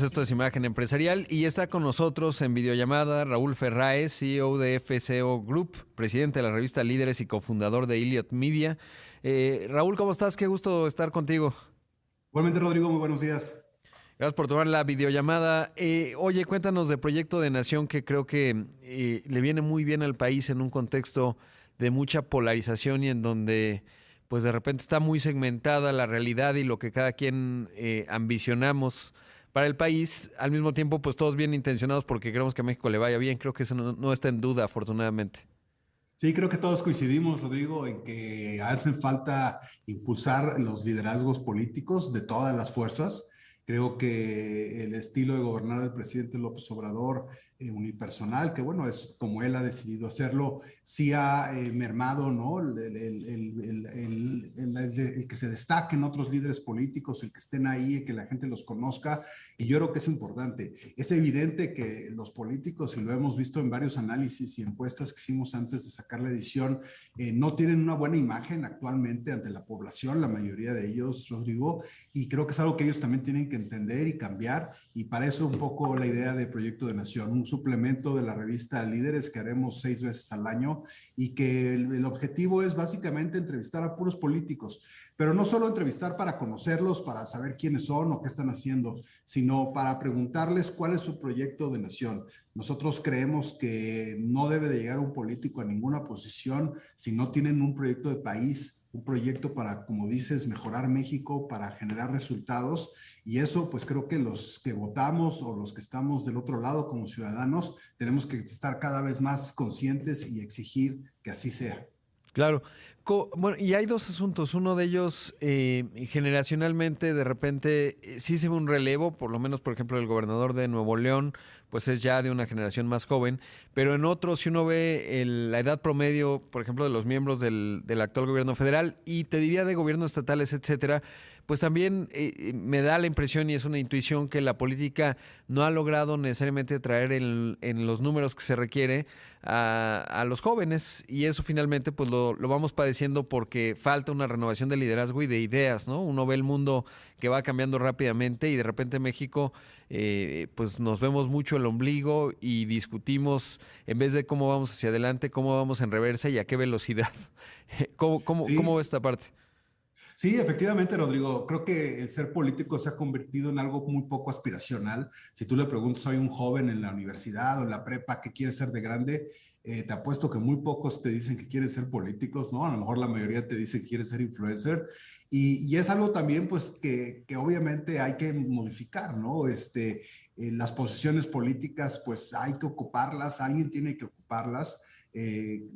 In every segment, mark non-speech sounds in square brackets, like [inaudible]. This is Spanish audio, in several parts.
Esto es Imagen Empresarial y está con nosotros en videollamada Raúl Ferraes, CEO de FCO Group, presidente de la revista Líderes y cofundador de Iliot Media. Eh, Raúl, ¿cómo estás? Qué gusto estar contigo. Igualmente, Rodrigo, muy buenos días. Gracias por tomar la videollamada. Eh, oye, cuéntanos de Proyecto de Nación que creo que eh, le viene muy bien al país en un contexto de mucha polarización y en donde pues de repente está muy segmentada la realidad y lo que cada quien ambicionamos para el país, al mismo tiempo, pues todos bien intencionados porque queremos que a México le vaya bien. Creo que eso no, está en duda, afortunadamente. Sí, creo que todos coincidimos, Rodrigo, en que hacen falta impulsar los liderazgos políticos de todas las fuerzas. Creo que el estilo de gobernar del presidente López Obrador eh, unipersonal, que bueno, es como él ha decidido hacerlo, sí ha eh, mermado, ¿no? El, el, el, que se destaquen otros líderes políticos, el que estén ahí, el que la gente los conozca, y yo creo que es importante. Es evidente que los políticos, y lo hemos visto en varios análisis y encuestas que hicimos antes de sacar la edición, eh, no tienen una buena imagen actualmente ante la población, la mayoría de ellos, Rodrigo, y creo que es algo que ellos también tienen que entender y cambiar, y para eso un poco la idea de Proyecto de Nación, un suplemento de la revista Líderes que haremos seis veces al año y que el, objetivo es básicamente entrevistar a puros políticos, pero no solo entrevistar para conocerlos, para saber quiénes son o qué están haciendo, sino para preguntarles cuál es su proyecto de nación. Nosotros creemos que no debe de llegar un político a ninguna posición si no tienen un proyecto de país un proyecto para, como dices, mejorar México, para generar resultados. Y eso, pues creo que los que votamos o los que estamos del otro lado como ciudadanos, tenemos que estar cada vez más conscientes y exigir que así sea. Claro. Bueno, y hay dos asuntos. Uno de ellos, eh, generacionalmente, de repente, eh, sí se ve un relevo, por lo menos, por ejemplo, el gobernador de Nuevo León, pues es ya de una generación más joven, pero en otros, si uno ve la edad promedio, por ejemplo, de los miembros del, actual gobierno federal y te diría de gobiernos estatales, etcétera, pues también eh, me da la impresión y es una intuición que la política no ha logrado necesariamente traer en, los números que se requiere a, los jóvenes y eso finalmente pues lo, vamos padeciendo porque falta una renovación de liderazgo y de ideas, ¿no? Uno ve el mundo que va cambiando rápidamente y de repente México eh, pues nos vemos mucho el ombligo y discutimos en vez de cómo vamos hacia adelante, cómo vamos en reversa y a qué velocidad. [laughs] ¿Cómo, cómo, ¿Cómo esta parte? Sí, efectivamente, Rodrigo. Creo que el ser político se ha convertido en algo muy poco aspiracional. Si tú le preguntas a un joven en la universidad o en la prepa qué quiere ser de grande, eh, te apuesto que muy pocos te dicen que quieren ser políticos, ¿no? A lo mejor la mayoría te dice que quiere ser influencer. Y, es algo también, pues, que, que, obviamente hay que modificar, ¿no? Este, eh, las posiciones políticas, pues, hay que ocuparlas, alguien tiene que ocuparlas. Eh,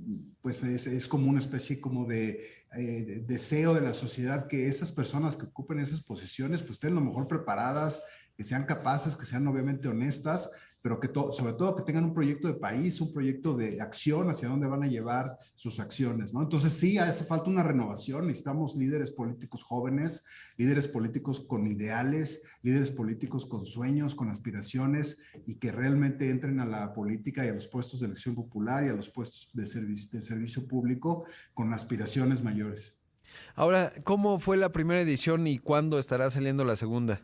pues es, es, como una especie como de, eh, deseo de la sociedad que esas personas que ocupen esas posiciones pues estén lo mejor preparadas, que sean capaces, que sean obviamente honestas, pero que sobre todo que tengan un proyecto de país, un proyecto de acción hacia dónde van a llevar sus acciones, ¿no? Entonces sí, hace falta una renovación, necesitamos líderes políticos jóvenes, líderes políticos con ideales, líderes políticos con sueños, con aspiraciones y que realmente entren a la política y a los puestos de elección popular y a los puestos de servicio, de servicio público con aspiraciones mayores. Ahora, ¿cómo fue la primera edición y cuándo estará saliendo la segunda?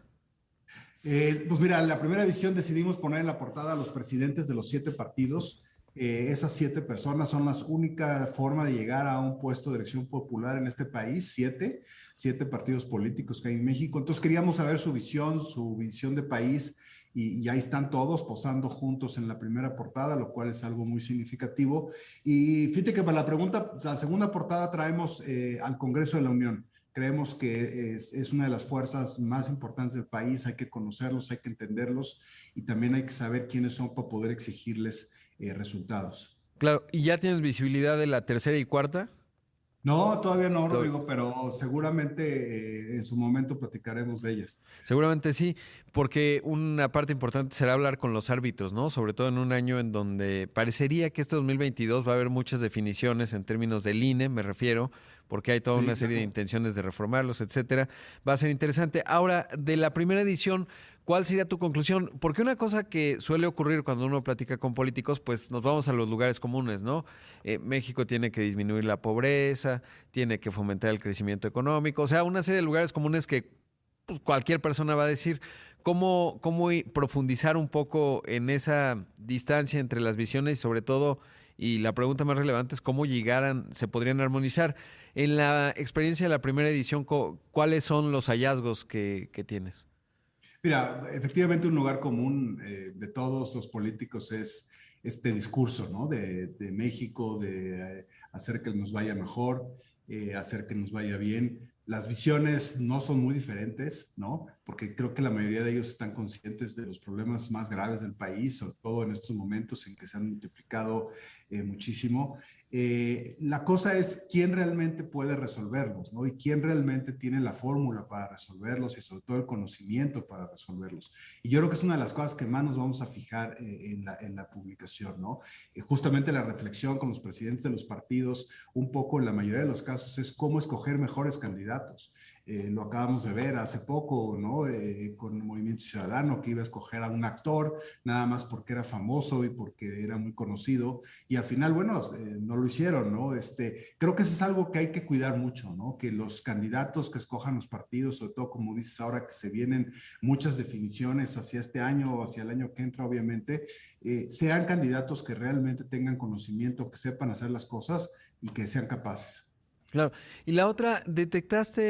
Eh, pues mira, la primera edición decidimos poner en la portada a los presidentes de los siete partidos. Eh, esas siete personas son la única forma de llegar a un puesto de elección popular en este país, siete, siete partidos políticos que hay en México. Entonces queríamos saber su visión, su visión de país, y, ahí están todos posando juntos en la primera portada, lo cual es algo muy significativo. Y fíjate que para la pregunta, la segunda portada traemos eh, al Congreso de la Unión. Creemos que es, una de las fuerzas más importantes del país, hay que conocerlos, hay que entenderlos y también hay que saber quiénes son para poder exigirles eh, resultados. Claro, ¿y ya tienes visibilidad de la tercera y cuarta? No, todavía no, Rodrigo, pero seguramente eh, en su momento platicaremos de ellas. Seguramente sí, porque una parte importante será hablar con los árbitros, ¿no? Sobre todo en un año en donde parecería que este 2022 va a haber muchas definiciones en términos del INE, me refiero, porque hay toda una serie de intenciones de reformarlos, etcétera. Va a ser interesante. Ahora, de la primera edición, ¿cuál sería tu conclusión? Porque una cosa que suele ocurrir cuando uno platica con políticos, pues nos vamos a los lugares comunes, ¿no? Eh, México tiene que disminuir la pobreza, tiene que fomentar el crecimiento económico, o sea, una serie de lugares comunes que pues, cualquier persona va a decir. ¿cómo, cómo profundizar un poco en esa distancia entre las visiones y sobre todo, y la pregunta más relevante es cómo llegaran, se podrían armonizar? En la experiencia de la primera edición, ¿cuáles son los hallazgos que, tienes? Mira, efectivamente un lugar común eh, de todos los políticos es este discurso, ¿no? De, México, de hacer que nos vaya mejor, eh, hacer que nos vaya bien. Las visiones no son muy diferentes, ¿no? Porque creo que la mayoría de ellos están conscientes de los problemas más graves del país, sobre todo en estos momentos en que se han multiplicado muchísimo. Eh, la cosa es quién realmente puede resolverlos, ¿no? Y quién realmente tiene la fórmula para resolverlos y sobre todo el conocimiento para resolverlos. Y yo creo que es una de las cosas que más nos vamos a fijar eh, en, la, en, la, publicación, ¿no? Eh, justamente la reflexión con los presidentes de los partidos, un poco en la mayoría de los casos, es cómo escoger mejores candidatos. Lo acabamos de ver hace poco, ¿no? con el Movimiento Ciudadano, que iba a escoger a un actor, nada más porque era famoso y porque era muy conocido. Y al final, bueno, no lo hicieron, ¿no? Este, creo que eso es algo que hay que cuidar mucho, ¿no? Que los candidatos que escojan los partidos, sobre todo como dices ahora que se vienen muchas definiciones hacia este año o hacia el año que entra, obviamente, eh, sean candidatos que realmente tengan conocimiento, que sepan hacer las cosas y que sean capaces. Claro. Y la otra, detectaste,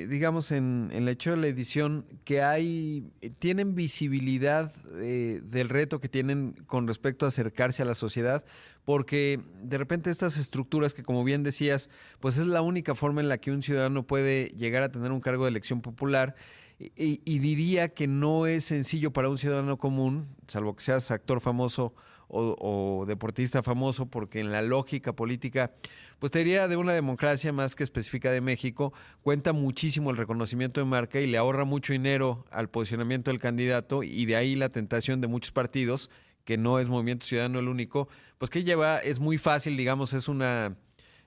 eh, digamos, en, en, la hecho de la edición, que hay, eh, tienen visibilidad eh, del reto que tienen con respecto a acercarse a la sociedad, porque de repente estas estructuras que, como bien decías, pues es la única forma en la que un ciudadano puede llegar a tener un cargo de elección popular. Y, y diría que no es sencillo para un ciudadano común, salvo que seas actor famoso o, deportista famoso, porque en la lógica política, pues te diría de una democracia más que específica de México, cuenta muchísimo el reconocimiento de marca y le ahorra mucho dinero al posicionamiento del candidato y de ahí la tentación de muchos partidos, que no es Movimiento Ciudadano el único, pues que lleva, es muy fácil, digamos, es una...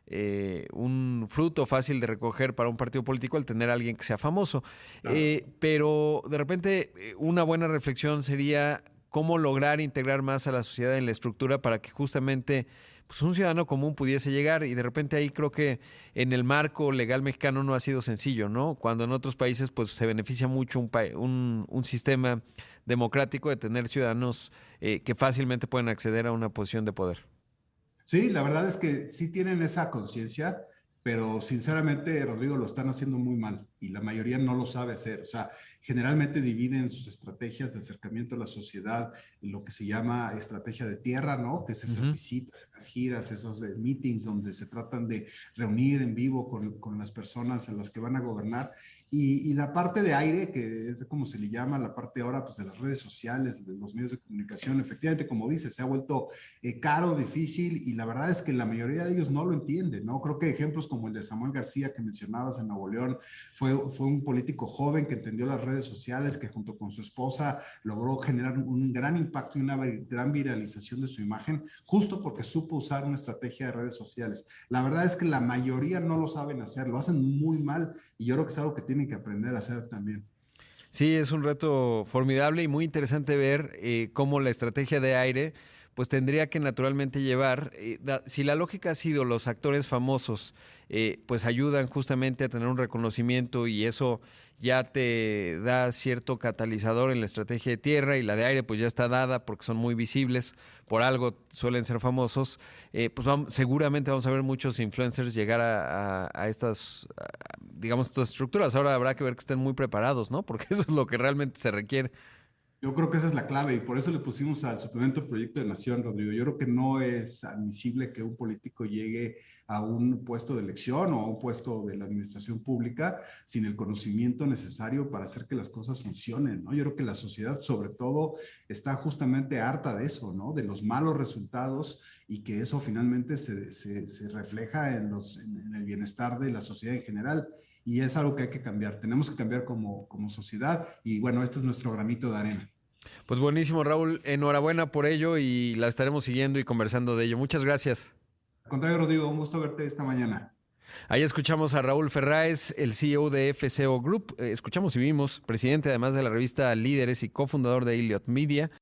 Eh, un fruto fácil de recoger para un partido político el tener a alguien que sea famoso. Eh, pero de repente eh, una buena reflexión sería cómo lograr integrar más a la sociedad en la estructura para que justamente pues, un ciudadano común pudiese llegar. Y de repente ahí creo que en el marco legal mexicano no ha sido sencillo, ¿no? Cuando en otros países pues se beneficia mucho un, sistema democrático de tener ciudadanos eh, que fácilmente pueden acceder a una posición de poder. Sí, la verdad es que sí tienen esa conciencia, pero sinceramente, Rodrigo, lo están haciendo muy mal y la mayoría no lo sabe hacer. O sea, generalmente dividen sus estrategias de acercamiento a la sociedad en lo que se llama estrategia de tierra, ¿no? Que es esas visitas, esas giras, esos eh, meetings donde se tratan de reunir en vivo con, con las personas a las que van a gobernar. Y, y, la parte de aire, que es como se le llama, la parte ahora pues, de las redes sociales, de los medios de comunicación, efectivamente, como dices, se ha vuelto eh, caro, difícil y la verdad es que la mayoría de ellos no lo entienden, ¿no? Creo que ejemplos como el de Samuel García que mencionabas en Nuevo León fue, fue un político joven que entendió las redes sociales, que junto con su esposa logró generar un gran impacto y una gran viralización de su imagen, justo porque supo usar una estrategia de redes sociales. La verdad es que la mayoría no lo saben hacer, lo hacen muy mal y yo creo que es algo que tienen que aprender a hacer también. Sí, es un reto formidable y muy interesante ver eh, cómo la estrategia de aire pues tendría que naturalmente llevar, eh, si la lógica ha sido los actores famosos, eh, pues ayudan justamente a tener un reconocimiento y eso ya te da cierto catalizador en la estrategia de tierra y la de aire pues ya está dada porque son muy visibles, por algo suelen ser famosos, eh, pues seguramente vamos a ver muchos influencers llegar a, a, estas, digamos, estas estructuras. Ahora habrá que ver que estén muy preparados, ¿no? [laughs] Porque eso es lo que realmente se requiere. Yo creo que esa es la clave y por eso le pusimos al suplemento Proyecto de Nación, Rodrigo. Yo creo que no es admisible que un político llegue a un puesto de elección o a un puesto de la administración pública sin el conocimiento necesario para hacer que las cosas funcionen, ¿no? Yo creo que la sociedad sobre todo está justamente harta de eso, ¿no? De los malos resultados y que eso finalmente se, se, refleja en, los, en el bienestar de la sociedad en general y es algo que hay que cambiar. Tenemos que cambiar como, como sociedad y bueno, este es nuestro granito de arena. Pues buenísimo, Raúl. Enhorabuena por ello y la estaremos siguiendo y conversando de ello. Muchas gracias. Al contrario, Rodrigo, un gusto verte esta mañana. Ahí escuchamos a Raúl Ferráez, el CEO de FCO Group. Eh, escuchamos y vimos, presidente además de la revista Líderes y cofundador de Elliot Media.